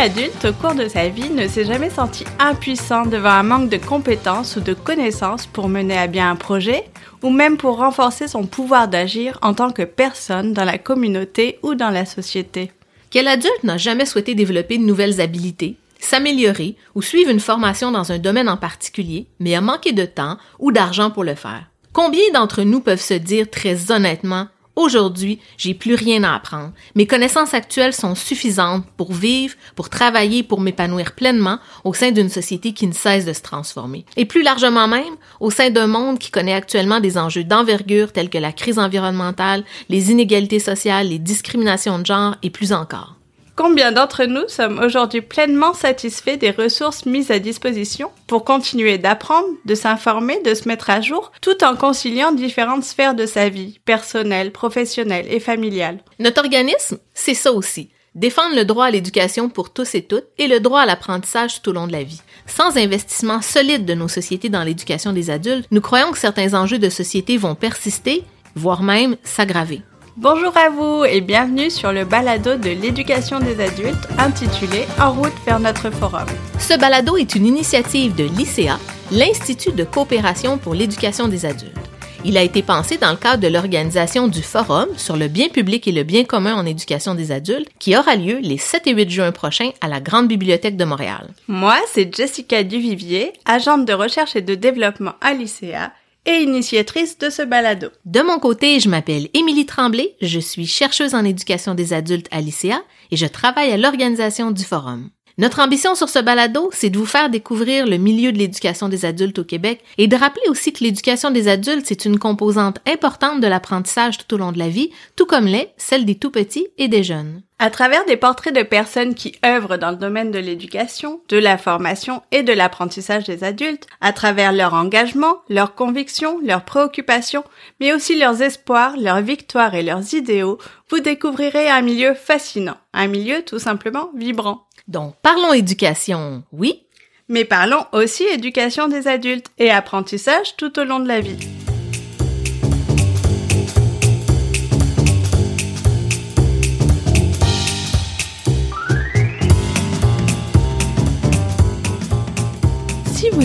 Adulte au cours de sa vie ne s'est jamais senti impuissant devant un manque de compétences ou de connaissances pour mener à bien un projet, ou même pour renforcer son pouvoir d'agir en tant que personne dans la communauté ou dans la société Quel adulte n'a jamais souhaité développer de nouvelles habilités, s'améliorer ou suivre une formation dans un domaine en particulier, mais a manqué de temps ou d'argent pour le faire? Combien d'entre nous peuvent se dire très honnêtement Aujourd'hui, j'ai plus rien à apprendre. Mes connaissances actuelles sont suffisantes pour vivre, pour travailler, pour m'épanouir pleinement au sein d'une société qui ne cesse de se transformer. Et plus largement même, au sein d'un monde qui connaît actuellement des enjeux d'envergure tels que la crise environnementale, les inégalités sociales, les discriminations de genre et plus encore. Combien d'entre nous sommes aujourd'hui pleinement satisfaits des ressources mises à disposition pour continuer d'apprendre, de s'informer, de se mettre à jour, tout en conciliant différentes sphères de sa vie, personnelle, professionnelle et familiale? Notre organisme, c'est ça aussi. Défendre le droit à l'éducation pour tous et toutes et le droit à l'apprentissage tout au long de la vie. Sans investissement solide de nos sociétés dans l'éducation des adultes, nous croyons que certains enjeux de société vont persister, voire même s'aggraver. Bonjour à vous et bienvenue sur le balado de l'éducation des adultes intitulé En route vers notre forum. Ce balado est une initiative de l'ICA, l'Institut de coopération pour l'éducation des adultes. Il a été pensé dans le cadre de l'organisation du Forum sur le bien public et le bien commun en éducation des adultes qui aura lieu les 7 et 8 juin prochains à la Grande Bibliothèque de Montréal. Moi, c'est Jessica Duvivier, agente de recherche et de développement à l'ICA et initiatrice de ce balado. De mon côté, je m'appelle Émilie Tremblay, je suis chercheuse en éducation des adultes à l'ICA et je travaille à l'organisation du forum. Notre ambition sur ce balado, c'est de vous faire découvrir le milieu de l'éducation des adultes au Québec et de rappeler aussi que l'éducation des adultes, c'est une composante importante de l'apprentissage tout au long de la vie, tout comme l'est celle des tout-petits et des jeunes. À travers des portraits de personnes qui œuvrent dans le domaine de l'éducation, de la formation et de l'apprentissage des adultes, à travers leur engagement, leurs convictions, leurs préoccupations, mais aussi leurs espoirs, leurs victoires et leurs idéaux, vous découvrirez un milieu fascinant, un milieu tout simplement vibrant. Donc, parlons éducation, oui? Mais parlons aussi éducation des adultes et apprentissage tout au long de la vie.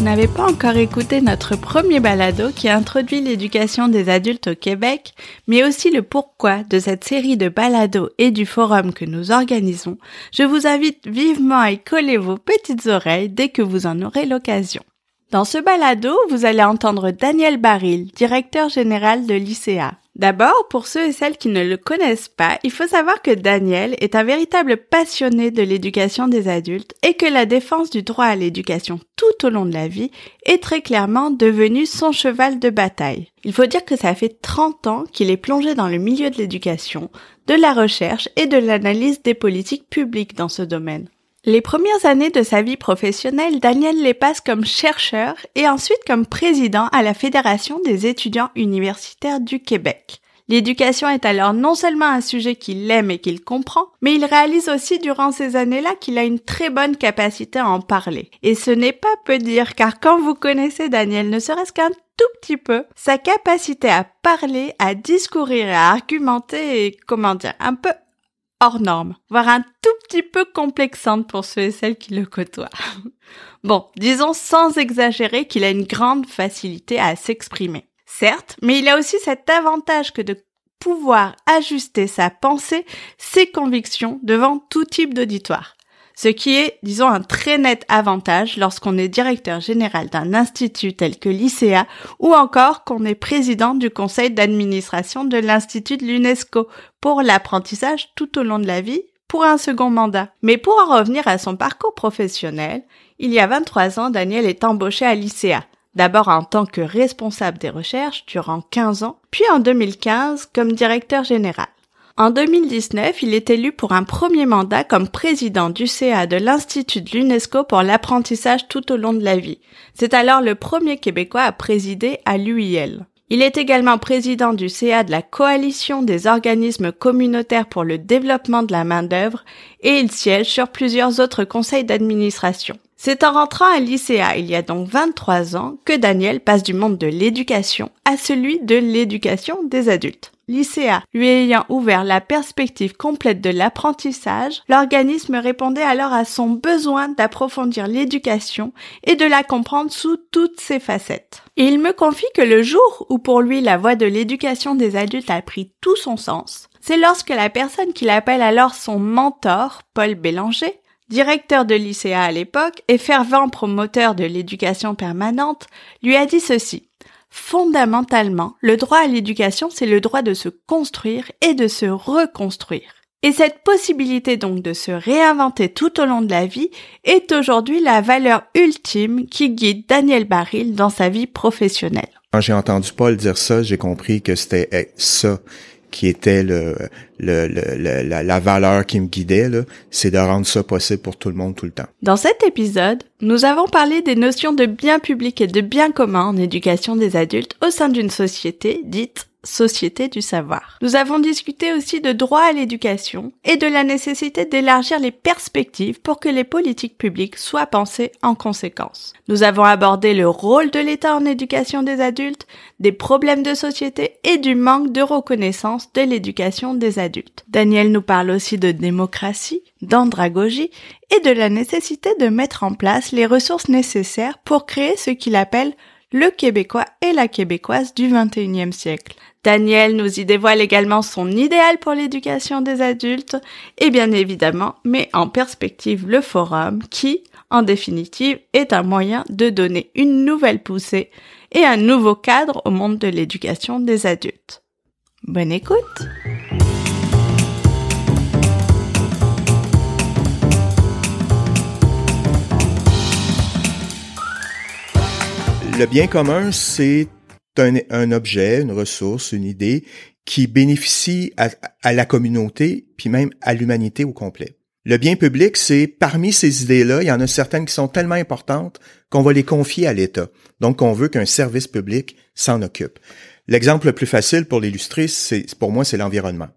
N'avez pas encore écouté notre premier balado qui introduit l'éducation des adultes au Québec, mais aussi le pourquoi de cette série de balados et du forum que nous organisons, je vous invite vivement à y coller vos petites oreilles dès que vous en aurez l'occasion. Dans ce balado, vous allez entendre Daniel Baril, directeur général de l'ICA. D'abord, pour ceux et celles qui ne le connaissent pas, il faut savoir que Daniel est un véritable passionné de l'éducation des adultes et que la défense du droit à l'éducation tout au long de la vie est très clairement devenue son cheval de bataille. Il faut dire que ça fait 30 ans qu'il est plongé dans le milieu de l'éducation, de la recherche et de l'analyse des politiques publiques dans ce domaine. Les premières années de sa vie professionnelle, Daniel les passe comme chercheur et ensuite comme président à la Fédération des étudiants universitaires du Québec. L'éducation est alors non seulement un sujet qu'il aime et qu'il comprend, mais il réalise aussi durant ces années-là qu'il a une très bonne capacité à en parler. Et ce n'est pas peu dire car quand vous connaissez Daniel, ne serait-ce qu'un tout petit peu, sa capacité à parler, à discourir et à argumenter est, comment dire, un peu hors norme, voire un tout petit peu complexante pour ceux et celles qui le côtoient. bon, disons sans exagérer qu'il a une grande facilité à s'exprimer. Certes, mais il a aussi cet avantage que de pouvoir ajuster sa pensée, ses convictions devant tout type d'auditoire ce qui est, disons, un très net avantage lorsqu'on est directeur général d'un institut tel que l'ICA ou encore qu'on est président du conseil d'administration de l'Institut de l'UNESCO pour l'apprentissage tout au long de la vie pour un second mandat. Mais pour en revenir à son parcours professionnel, il y a 23 ans, Daniel est embauché à l'ICA. D'abord en tant que responsable des recherches durant 15 ans, puis en 2015 comme directeur général. En 2019, il est élu pour un premier mandat comme président du CA de l'Institut de l'UNESCO pour l'apprentissage tout au long de la vie. C'est alors le premier Québécois à présider à l'UIL. Il est également président du CA de la Coalition des organismes communautaires pour le développement de la main-d'œuvre et il siège sur plusieurs autres conseils d'administration. C'est en rentrant à l'ICA il y a donc 23 ans que Daniel passe du monde de l'éducation à celui de l'éducation des adultes. Lycéa lui ayant ouvert la perspective complète de l'apprentissage, l'organisme répondait alors à son besoin d'approfondir l'éducation et de la comprendre sous toutes ses facettes. Et il me confie que le jour où pour lui la voie de l'éducation des adultes a pris tout son sens, c'est lorsque la personne qu'il appelle alors son mentor, Paul Bélanger, directeur de lycéa à l'époque et fervent promoteur de l'éducation permanente, lui a dit ceci. Fondamentalement, le droit à l'éducation, c'est le droit de se construire et de se reconstruire. Et cette possibilité donc de se réinventer tout au long de la vie est aujourd'hui la valeur ultime qui guide Daniel Baril dans sa vie professionnelle. Quand j'ai entendu Paul dire ça, j'ai compris que c'était ça qui était le, le, la, la, valeur qui me guidait, c'est de rendre ça possible pour tout le monde tout le temps. Dans cet épisode, nous avons parlé des notions de bien public et de bien commun en éducation des adultes au sein d'une société dite société du savoir. Nous avons discuté aussi de droit à l'éducation et de la nécessité d'élargir les perspectives pour que les politiques publiques soient pensées en conséquence. Nous avons abordé le rôle de l'État en éducation des adultes, des problèmes de société et du manque de reconnaissance de l'éducation des adultes. Daniel nous parle aussi de démocratie, d'andragogie et de la nécessité de mettre en place les ressources nécessaires pour créer ce qu'il appelle le Québécois et la Québécoise du XXIe siècle. Daniel nous y dévoile également son idéal pour l'éducation des adultes et bien évidemment met en perspective le forum qui, en définitive, est un moyen de donner une nouvelle poussée et un nouveau cadre au monde de l'éducation des adultes. Bonne écoute Le bien commun, c'est un, objet, une ressource, une idée qui bénéficie à, la communauté, puis même à l'humanité au complet. Le bien public, c'est parmi ces idées-là, il y en a certaines qui sont tellement importantes qu'on va les confier à l'État. Donc, on veut qu'un service public s'en occupe. L'exemple le plus facile pour l'illustrer, c'est pour moi, c'est l'environnement.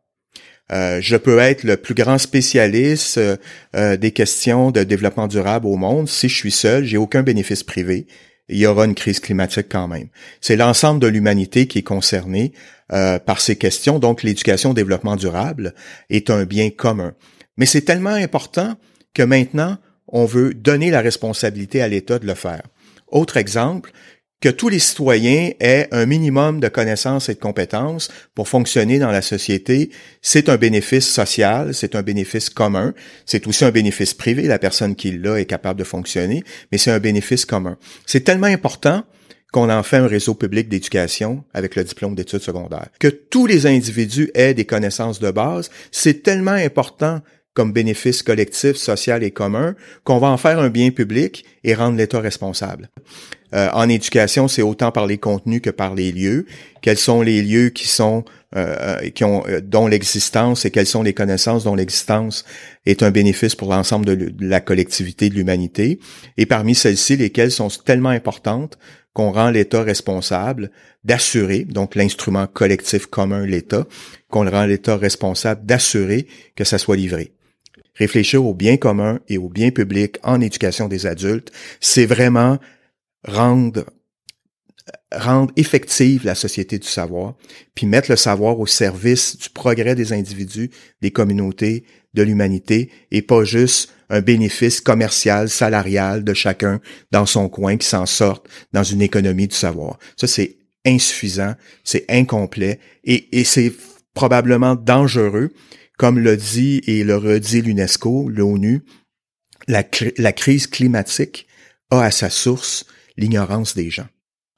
Euh, je peux être le plus grand spécialiste euh, euh, des questions de développement durable au monde. Si je suis seul, j'ai aucun bénéfice privé il y aura une crise climatique quand même. C'est l'ensemble de l'humanité qui est concerné euh, par ces questions. Donc, l'éducation au développement durable est un bien commun. Mais c'est tellement important que maintenant, on veut donner la responsabilité à l'État de le faire. Autre exemple, que tous les citoyens aient un minimum de connaissances et de compétences pour fonctionner dans la société, c'est un bénéfice social, c'est un bénéfice commun, c'est aussi un bénéfice privé, la personne qui l'a est capable de fonctionner, mais c'est un bénéfice commun. C'est tellement important qu'on en fait un réseau public d'éducation avec le diplôme d'études secondaires. Que tous les individus aient des connaissances de base, c'est tellement important comme bénéfice collectif, social et commun, qu'on va en faire un bien public et rendre l'État responsable. Euh, en éducation, c'est autant par les contenus que par les lieux. Quels sont les lieux qui sont euh, euh, qui ont dont l'existence et quelles sont les connaissances dont l'existence est un bénéfice pour l'ensemble de, la collectivité de l'humanité. Et parmi celles-ci, lesquelles sont tellement importantes qu'on rend l'État responsable d'assurer, donc l'instrument collectif commun, l'État, qu'on le rend l'État responsable d'assurer que ça soit livré réfléchir au bien commun et au bien public en éducation des adultes, c'est vraiment rendre rendre effective la société du savoir, puis mettre le savoir au service du progrès des individus, des communautés, de l'humanité, et pas juste un bénéfice commercial, salarial de chacun dans son coin qui s'en sorte dans une économie du savoir. Ça, c'est insuffisant, c'est incomplet, et, et c'est probablement dangereux comme le dit et le redit l'UNESCO, l'ONU, la, crise climatique a à sa source l'ignorance des gens.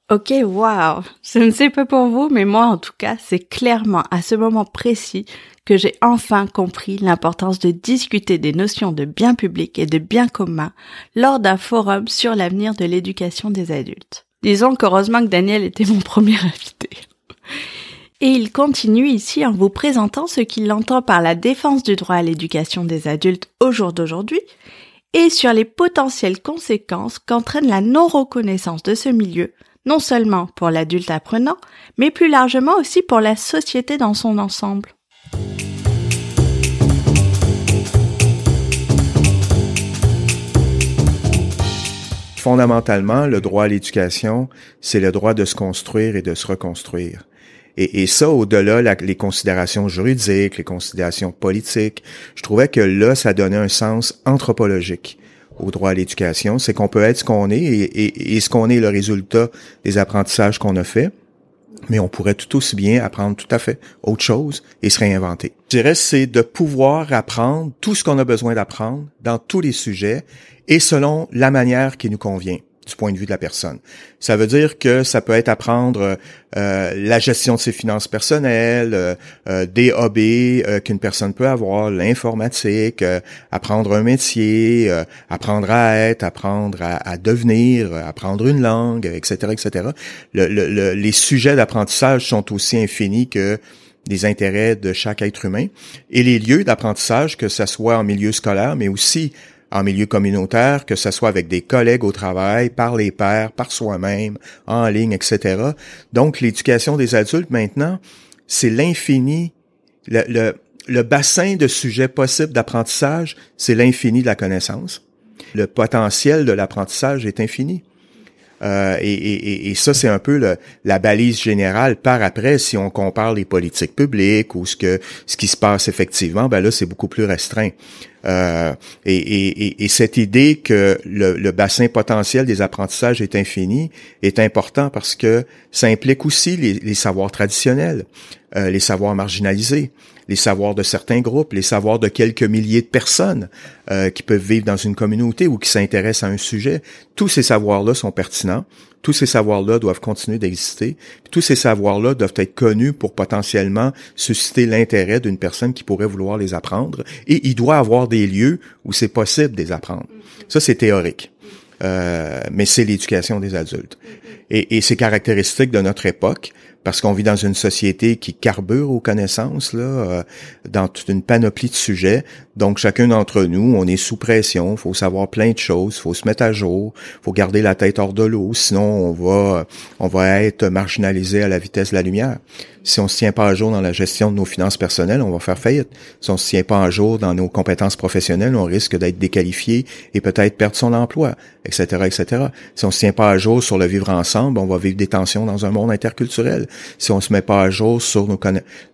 Ok, wow. Je ne sais pas pour vous, mais moi en tout cas, c'est clairement à ce moment précis que j'ai enfin compris l'importance de discuter des notions de bien public et de bien commun lors d'un forum sur l'avenir de l'éducation des adultes. Disons qu'heureusement que Daniel était mon premier invité. Et il continue ici en vous présentant ce qu'il entend par la défense du droit à l'éducation des adultes au jour d'aujourd'hui et sur les potentielles conséquences qu'entraîne la non-reconnaissance de ce milieu, non seulement pour l'adulte apprenant, mais plus largement aussi pour la société dans son ensemble. Fondamentalement, le droit à l'éducation, c'est le droit de se construire et de se reconstruire. Et, et ça, au-delà la, les considérations juridiques, les considérations politiques, je trouvais que là, ça donnait un sens anthropologique au droit à l'éducation. C'est qu'on peut être ce qu'on est et, et, et ce qu'on est le résultat des apprentissages qu'on a fait mais on pourrait tout aussi bien apprendre tout à fait autre chose et se réinventer. Je dirais, c'est de pouvoir apprendre tout ce qu'on a besoin d'apprendre dans tous les sujets et selon la manière qui nous convient du point de vue de la personne. Ça veut dire que ça peut être apprendre euh, la gestion de ses finances personnelles, euh, euh des hobbies qu'une personne peut avoir, l'informatique, apprendre un métier, apprendre à être, apprendre à, devenir, apprendre une langue, etc., etc. Le, les sujets d'apprentissage sont aussi infinis que les intérêts de chaque être humain et les lieux d'apprentissage, que ce soit en milieu scolaire, mais aussi en milieu communautaire, que ce soit avec des collègues au travail, par les pairs, par soi-même, en ligne, etc. Donc, l'éducation des adultes, maintenant, c'est l'infini, le, le, le, bassin de sujets possibles d'apprentissage, c'est l'infini de la connaissance. Le potentiel de l'apprentissage est infini. Euh, et, ça, c'est un peu la balise générale. Par après, si on compare les politiques publiques ou ce que ce qui se passe effectivement, ben là, c'est beaucoup plus restreint. Euh, et, et, cette idée que le, bassin potentiel des apprentissages est infini est important parce que ça implique aussi les, les savoirs traditionnels, euh, les savoirs marginalisés, les savoirs de certains groupes, les savoirs de quelques milliers de personnes euh, qui peuvent vivre dans une communauté ou qui s'intéressent à un sujet. Tous ces savoirs-là sont pertinents. Tous ces savoirs-là doivent continuer d'exister. Tous ces savoirs-là doivent être connus pour potentiellement susciter l'intérêt d'une personne qui pourrait vouloir les apprendre. Et il doit avoir des lieux où c'est possible de les apprendre. Ça, c'est théorique. Euh, mais c'est l'éducation des adultes. Et, et c'est caractéristique de notre époque parce qu'on vit dans une société qui carbure aux connaissances, là, euh, dans toute une panoplie de sujets. Donc, chacun d'entre nous, on est sous pression, faut savoir plein de choses, faut se mettre à jour, faut garder la tête hors de l'eau, sinon on va, on va être marginalisé à la vitesse de la lumière. Si on se tient pas à jour dans la gestion de nos finances personnelles, on va faire faillite. Si on se tient pas à jour dans nos compétences professionnelles, on risque d'être déqualifié et peut-être perdre son emploi, etc., etc. Si on se tient pas à jour sur le vivre ensemble, on va vivre des tensions dans un monde interculturel. Si on se met pas à jour sur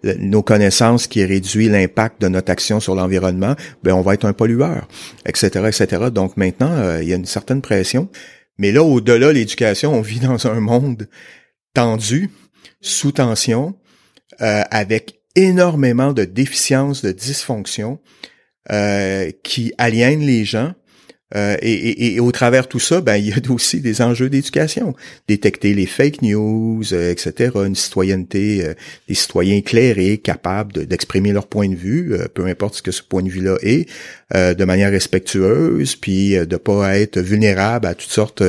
nos, connaissances qui réduit l'impact de notre action sur l'environnement, ben on va être un pollueur, etc., etc. Donc maintenant, euh, il y a une certaine pression. Mais là, au-delà de l'éducation, on vit dans un monde tendu, sous tension, euh, avec énormément de déficiences, de dysfonctions euh, qui aliènent les gens. Euh, et, et, au travers de tout ça, ben, il y a aussi des enjeux d'éducation. Détecter les fake news, etc. Une citoyenneté, des citoyens éclairés, capables d'exprimer leur point de vue, peu importe ce que ce point de vue-là est, de manière respectueuse, puis de pas être vulnérable à toutes sortes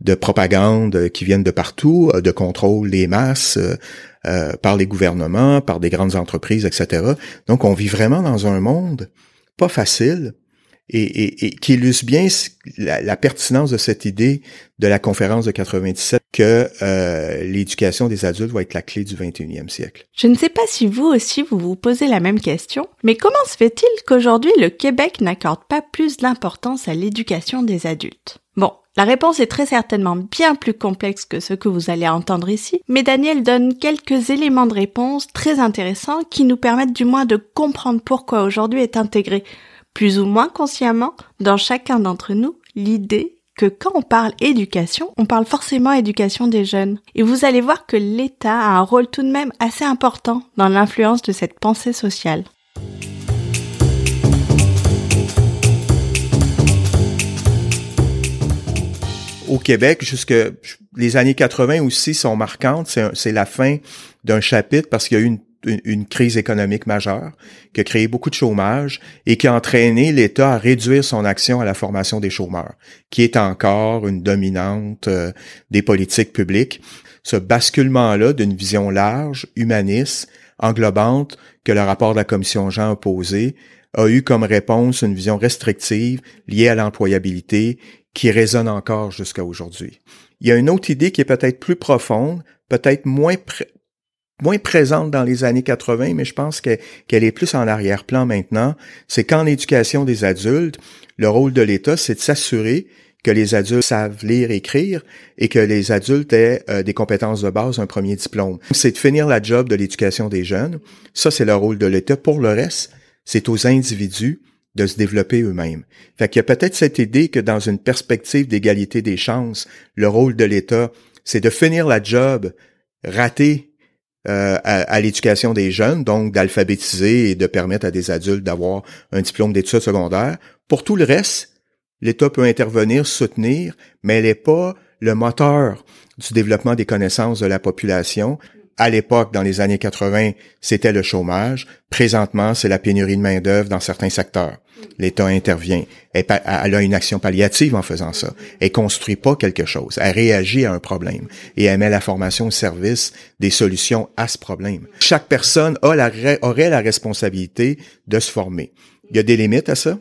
de propagande qui viennent de partout, euh, de contrôle des masses euh, euh, par les gouvernements, par des grandes entreprises, etc. Donc, on vit vraiment dans un monde pas facile et, qui illustre bien la, pertinence de cette idée de la conférence de 97 que l'éducation des adultes va être la clé du 21e siècle. Je ne sais pas si vous aussi vous vous posez la même question, mais comment se fait-il qu'aujourd'hui le Québec n'accorde pas plus d'importance à l'éducation des adultes? Bon, la réponse est très certainement bien plus complexe que ce que vous allez entendre ici, mais Daniel donne quelques éléments de réponse très intéressants qui nous permettent du moins de comprendre pourquoi aujourd'hui est intégré, plus ou moins consciemment, dans chacun d'entre nous, l'idée que quand on parle éducation, on parle forcément éducation des jeunes. Et vous allez voir que l'État a un rôle tout de même assez important dans l'influence de cette pensée sociale. au Québec, jusque les années 80 aussi sont marquantes. C'est la fin d'un chapitre parce qu'il y a eu une, une, crise économique majeure qui a créé beaucoup de chômage et qui a entraîné l'État à réduire son action à la formation des chômeurs, qui est encore une dominante euh, des politiques publiques. Ce basculement-là d'une vision large, humaniste, englobante, que le rapport de la commission Jean a posé, a eu comme réponse une vision restrictive liée à l'employabilité qui résonne encore jusqu'à aujourd'hui. Il y a une autre idée qui est peut-être plus profonde, peut-être moins moins présente dans les années 80, mais je pense qu'elle est plus en arrière-plan maintenant. C'est qu'en éducation des adultes, le rôle de l'État, c'est de s'assurer que les adultes savent lire, écrire et que les adultes aient euh, des compétences de base, un premier diplôme. C'est de finir la job de l'éducation des jeunes. Ça, c'est le rôle de l'État. Pour le reste, c'est aux individus de se développer eux-mêmes. Fait qu'il y a peut-être cette idée que dans une perspective d'égalité des chances, le rôle de l'État, c'est de finir la job ratée euh, à, l'éducation des jeunes, donc d'alphabétiser et de permettre à des adultes d'avoir un diplôme d'études secondaires. Pour tout le reste, l'État peut intervenir, soutenir, mais elle n'est pas le moteur du développement des connaissances de la population. À l'époque, dans les années 80, c'était le chômage. Présentement, c'est la pénurie de main-d'œuvre dans certains secteurs. L'État intervient. Elle, a une action palliative en faisant ça. Elle construit pas quelque chose. Elle réagit à un problème et elle met la formation au service des solutions à ce problème. Chaque personne a la, aurait la responsabilité de se former. Il y a des limites à ça.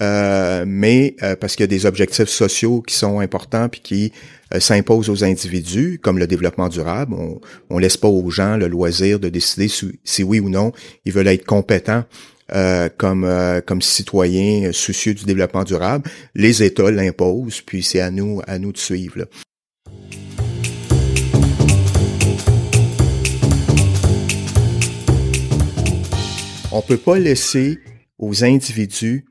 Euh, mais euh, parce qu'il y a des objectifs sociaux qui sont importants puis qui euh, s'imposent aux individus, comme le développement durable. On, on laisse pas aux gens le loisir de décider si, oui ou non ils veulent être compétents comme comme citoyens soucieux du développement durable. Les États l'imposent, puis c'est à nous à nous de suivre. Là. On peut pas laisser aux individus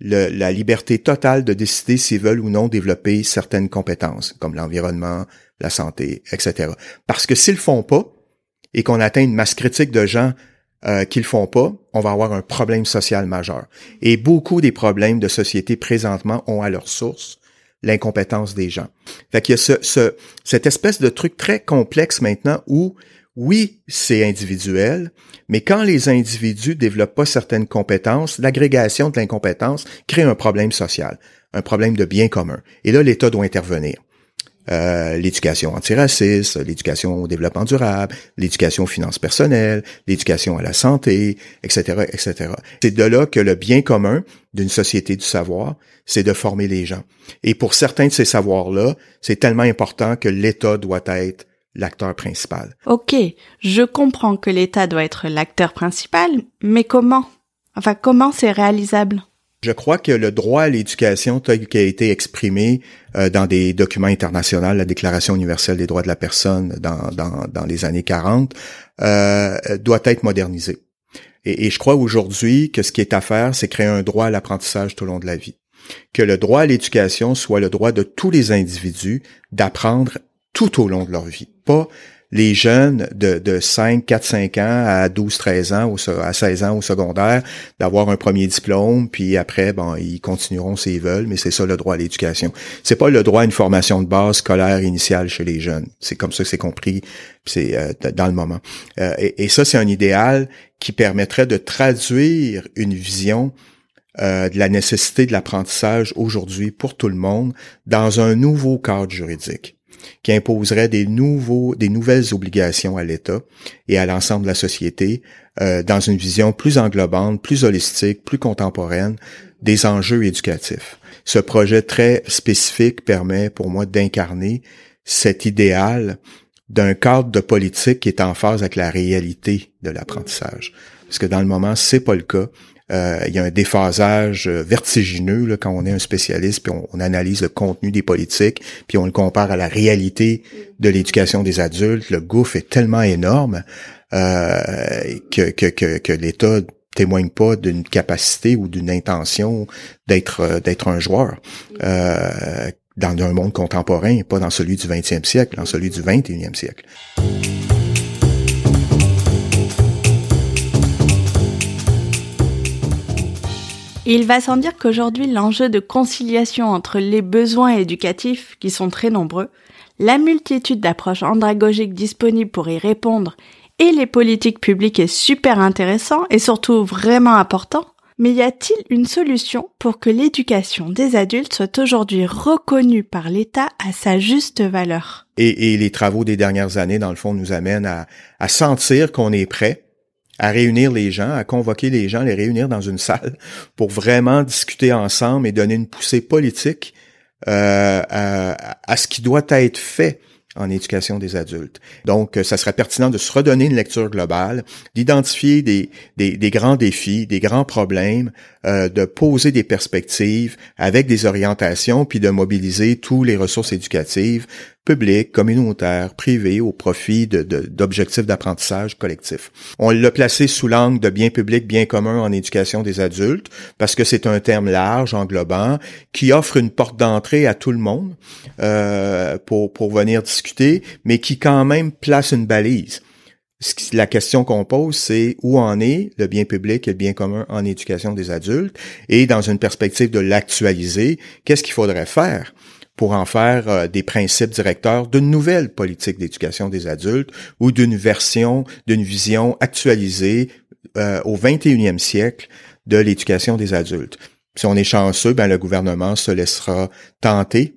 la liberté totale de décider s'ils veulent ou non développer certaines compétences, comme l'environnement, la santé, etc. Parce que s'ils le font pas, et qu'on atteint une masse critique de gens euh, qui le font pas, on va avoir un problème social majeur. Et beaucoup des problèmes de société présentement ont à leur source l'incompétence des gens. Fait qu'il y a ce, cette espèce de truc très complexe maintenant où oui, c'est individuel, mais quand les individus développent pas certaines compétences, l'agrégation de l'incompétence crée un problème social, un problème de bien commun. Et là, l'État doit intervenir. Euh, l'éducation antiraciste, l'éducation au développement durable, l'éducation aux finances personnelles, l'éducation à la santé, etc., etc. C'est de là que le bien commun d'une société du savoir, c'est de former les gens. Et pour certains de ces savoirs-là, c'est tellement important que l'État doit être l'acteur principal. Ok, je comprends que l'État doit être l'acteur principal, mais comment? Enfin, comment c'est réalisable? Je crois que le droit à l'éducation tel qu'il a été exprimé euh, dans des documents internationaux, la Déclaration universelle des droits de la personne dans, dans, dans les années 40, euh, doit être modernisé. Et, et je crois aujourd'hui que ce qui est à faire, c'est créer un droit à l'apprentissage tout au long de la vie. Que le droit à l'éducation soit le droit de tous les individus d'apprendre tout au long de leur vie. Pas les jeunes de, de 5, 4, 5 ans à 12, 13 ans, ou à 16 ans au secondaire, d'avoir un premier diplôme, puis après, bon, ils continueront s'ils veulent, mais c'est ça le droit à l'éducation. C'est pas le droit à une formation de base scolaire initiale chez les jeunes. C'est comme ça que c'est compris, c'est euh, dans le moment. Euh, et, et, ça, c'est un idéal qui permettrait de traduire une vision euh, de la nécessité de l'apprentissage aujourd'hui pour tout le monde dans un nouveau cadre juridique qui imposerait des nouveaux, des nouvelles obligations à l'État et à l'ensemble de la société euh, dans une vision plus englobante, plus holistique, plus contemporaine des enjeux éducatifs. Ce projet très spécifique permet pour moi d'incarner cet idéal d'un cadre de politique qui est en phase avec la réalité de l'apprentissage. Parce que dans le moment, c'est pas le cas. Euh, il y a un déphasage euh, vertigineux là, quand on est un spécialiste, puis on, analyse le contenu des politiques, puis on le compare à la réalité de l'éducation des adultes. Le gouffre est tellement énorme euh, que, que, que, que l'État témoigne pas d'une capacité ou d'une intention d'être d'être un joueur euh, dans un monde contemporain, pas dans celui du 20e siècle, dans celui du 21e siècle. Il va sans dire qu'aujourd'hui, l'enjeu de conciliation entre les besoins éducatifs, qui sont très nombreux, la multitude d'approches andragogiques disponibles pour y répondre et les politiques publiques est super intéressant et surtout vraiment important. Mais y a-t-il une solution pour que l'éducation des adultes soit aujourd'hui reconnue par l'État à sa juste valeur? Et, les travaux des dernières années, dans le fond, nous amènent à, à sentir qu'on est prêt à réunir les gens, à convoquer les gens, les réunir dans une salle pour vraiment discuter ensemble et donner une poussée politique euh, à, ce qui doit être fait en éducation des adultes. Donc, ça serait pertinent de se redonner une lecture globale, d'identifier des, grands défis, des grands problèmes, euh, de poser des perspectives avec des orientations, puis de mobiliser tous les ressources éducatives publiques, communautaires, privées, au profit d'objectifs d'apprentissage collectif. On l'a placé sous l'angle de bien public, bien commun en éducation des adultes, parce que c'est un terme large, englobant, qui offre une porte d'entrée à tout le monde euh, pour, pour venir discuter, mais qui quand même place une balise. La question qu'on pose, c'est où en est le bien public et le bien commun en éducation des adultes? Et dans une perspective de l'actualiser, qu'est-ce qu'il faudrait faire? Pour en faire euh, des principes directeurs d'une nouvelle politique d'éducation des adultes ou d'une version, d'une vision actualisée euh, au 21e siècle de l'éducation des adultes. Si on est chanceux, ben le gouvernement se laissera tenter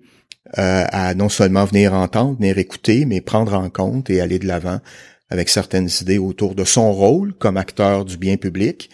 euh, à non seulement venir entendre, venir écouter, mais prendre en compte et aller de l'avant avec certaines idées autour de son rôle comme acteur du bien public,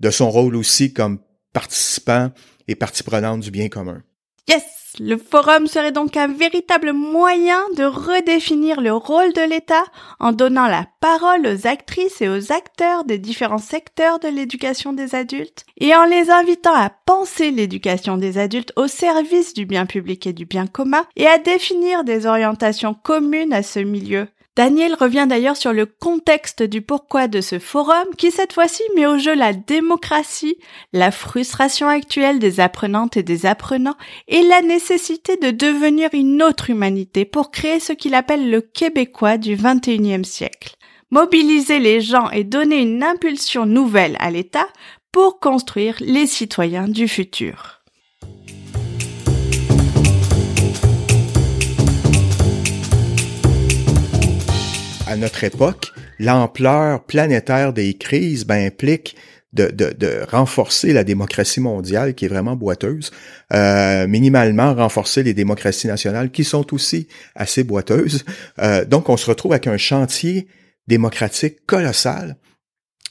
de son rôle aussi comme participant et partie prenante du bien commun. Yes! Le forum serait donc un véritable moyen de redéfinir le rôle de l'État en donnant la parole aux actrices et aux acteurs des différents secteurs de l'éducation des adultes et en les invitant à penser l'éducation des adultes au service du bien public et du bien commun et à définir des orientations communes à ce milieu Daniel revient d'ailleurs sur le contexte du pourquoi de ce forum qui cette fois-ci met au jeu la démocratie, la frustration actuelle des apprenantes et des apprenants et la nécessité de devenir une autre humanité pour créer ce qu'il appelle le québécois du 21e siècle. Mobiliser les gens et donner une impulsion nouvelle à l'État pour construire les citoyens du futur. À notre époque, l'ampleur planétaire des crises ben, implique de, renforcer la démocratie mondiale qui est vraiment boiteuse, euh, minimalement renforcer les démocraties nationales qui sont aussi assez boiteuses. Euh, donc, on se retrouve avec un chantier démocratique colossal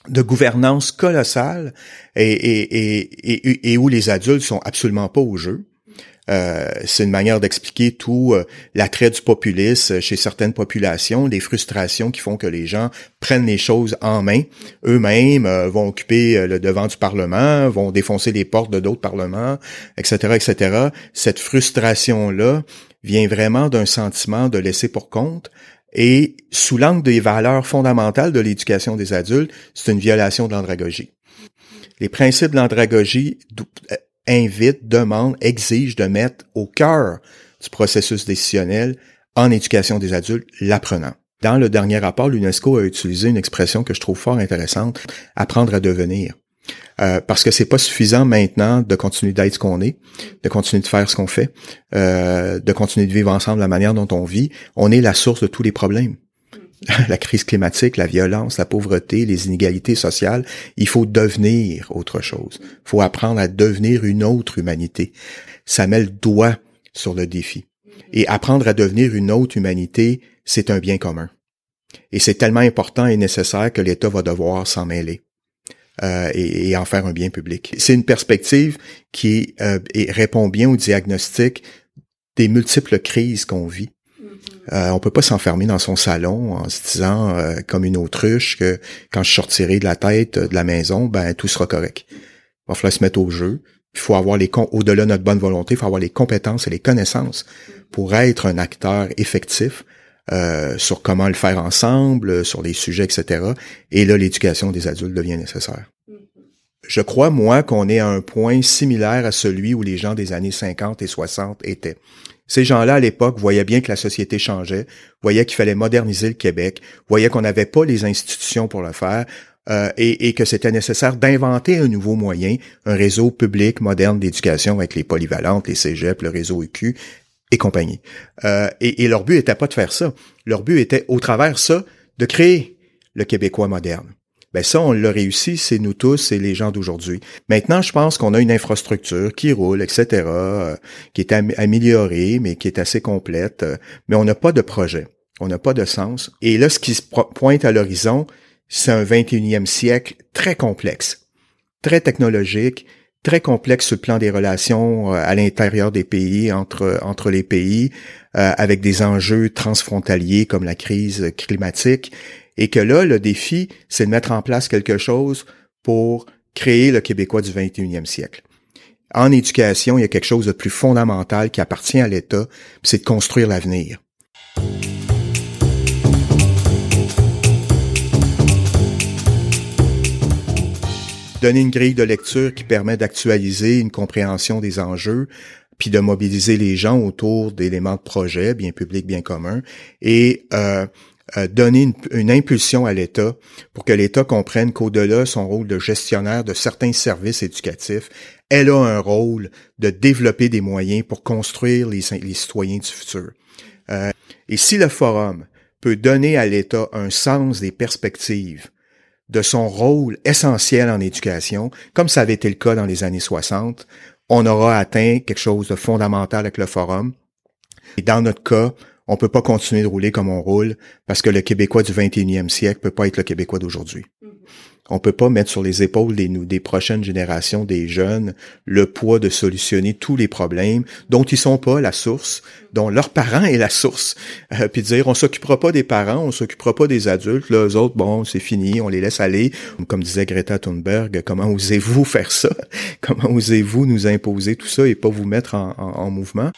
de gouvernance colossale et, et, où les adultes sont absolument pas au jeu. Euh, c'est une manière d'expliquer tout euh, l'attrait du populisme chez certaines populations, les frustrations qui font que les gens prennent les choses en main. Eux-mêmes euh, vont occuper le devant du Parlement, vont défoncer les portes de d'autres parlements, etc., etc. Cette frustration-là vient vraiment d'un sentiment de laisser pour compte. Et sous l'angle des valeurs fondamentales de l'éducation des adultes, c'est une violation de l'andragogie. Les principes de l'andragogie invite, demande, exige de mettre au cœur du processus décisionnel en éducation des adultes l'apprenant. Dans le dernier rapport, l'UNESCO a utilisé une expression que je trouve fort intéressante, apprendre à devenir. Euh, parce que c'est pas suffisant maintenant de continuer d'être ce qu'on est, de continuer de faire ce qu'on fait, euh, de continuer de vivre ensemble la manière dont on vit. On est la source de tous les problèmes. la crise climatique, la violence, la pauvreté, les inégalités sociales, il faut devenir autre chose. Il faut apprendre à devenir une autre humanité. Ça met le doigt sur le défi. Et apprendre à devenir une autre humanité, c'est un bien commun. Et c'est tellement important et nécessaire que l'État va devoir s'en mêler. Euh, et, en faire un bien public. C'est une perspective qui euh, répond bien au diagnostic des multiples crises qu'on vit euh, on peut pas s'enfermer dans son salon en se disant euh, comme une autruche que quand je sortirai de la tête de la maison, ben tout sera correct. Il va falloir se mettre au jeu. Il faut avoir les au-delà de notre bonne volonté, il faut avoir les compétences et les connaissances pour être un acteur effectif euh, sur comment le faire ensemble, sur les sujets, etc. Et là, l'éducation des adultes devient nécessaire. Je crois, moi, qu'on est à un point similaire à celui où les gens des années 50 et 60 étaient. Ces gens-là, à l'époque, voyaient bien que la société changeait, voyaient qu'il fallait moderniser le Québec, voyaient qu'on n'avait pas les institutions pour le faire, euh, et, que c'était nécessaire d'inventer un nouveau moyen, un réseau public moderne d'éducation avec les polyvalentes, les cégeps, le réseau EQ et compagnie. Euh, et, et leur but était pas de faire ça. Leur but était, au travers ça, de créer le Québécois moderne. Ben ça, on l'a réussi, c'est nous tous, et les gens d'aujourd'hui. Maintenant, je pense qu'on a une infrastructure qui roule, etc., euh, qui est améliorée, mais qui est assez complète, euh, mais on n'a pas de projet, on n'a pas de sens. Et là, ce qui se pointe à l'horizon, c'est un 21e siècle très complexe, très technologique, très complexe sur le plan des relations euh, à l'intérieur des pays, entre, entre les pays, euh, avec des enjeux transfrontaliers comme la crise climatique, et que là, le défi, c'est de mettre en place quelque chose pour créer le Québécois du 21e siècle. En éducation, il y a quelque chose de plus fondamental qui appartient à l'État, c'est de construire l'avenir. donner une grille de lecture qui permet d'actualiser une compréhension des enjeux, puis de mobiliser les gens autour d'éléments de projet, bien public, bien commun, et euh, euh, donner une, impulsion à l'État pour que l'État comprenne qu'au-delà son rôle de gestionnaire de certains services éducatifs, elle a un rôle de développer des moyens pour construire les, citoyens du futur. Euh, et si le forum peut donner à l'État un sens des perspectives, de son rôle essentiel en éducation, comme ça avait été le cas dans les années 60, on aura atteint quelque chose de fondamental avec le forum. Et dans notre cas, on peut pas continuer de rouler comme on roule parce que le Québécois du 21e siècle peut pas être le Québécois d'aujourd'hui. Mm-hmm. On peut pas mettre sur les épaules des, des prochaines générations, des jeunes, le poids de solutionner tous les problèmes dont ils sont pas la source, dont leurs parents est la source. Euh, puis dire, on s'occupera pas des parents, on s'occupera pas des adultes, là, eux autres, bon, c'est fini, on les laisse aller. Comme disait Greta Thunberg, comment osez-vous faire ça? Comment osez-vous nous imposer tout ça et pas vous mettre en, en mouvement?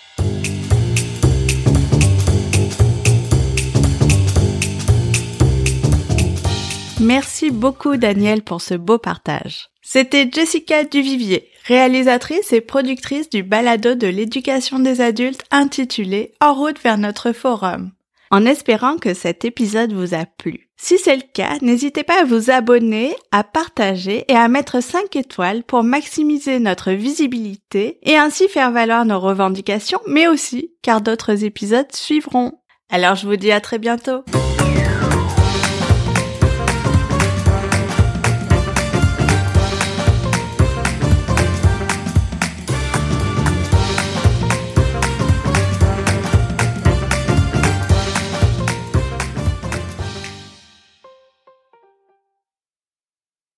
Merci beaucoup Daniel pour ce beau partage. C'était Jessica Duvivier, réalisatrice et productrice du balado de l'éducation des adultes intitulé En route vers notre forum. En espérant que cet épisode vous a plu. Si c'est le cas, n'hésitez pas à vous abonner, à partager et à mettre 5 étoiles pour maximiser notre visibilité et ainsi faire valoir nos revendications, mais aussi car d'autres épisodes suivront. Alors je vous dis à très bientôt.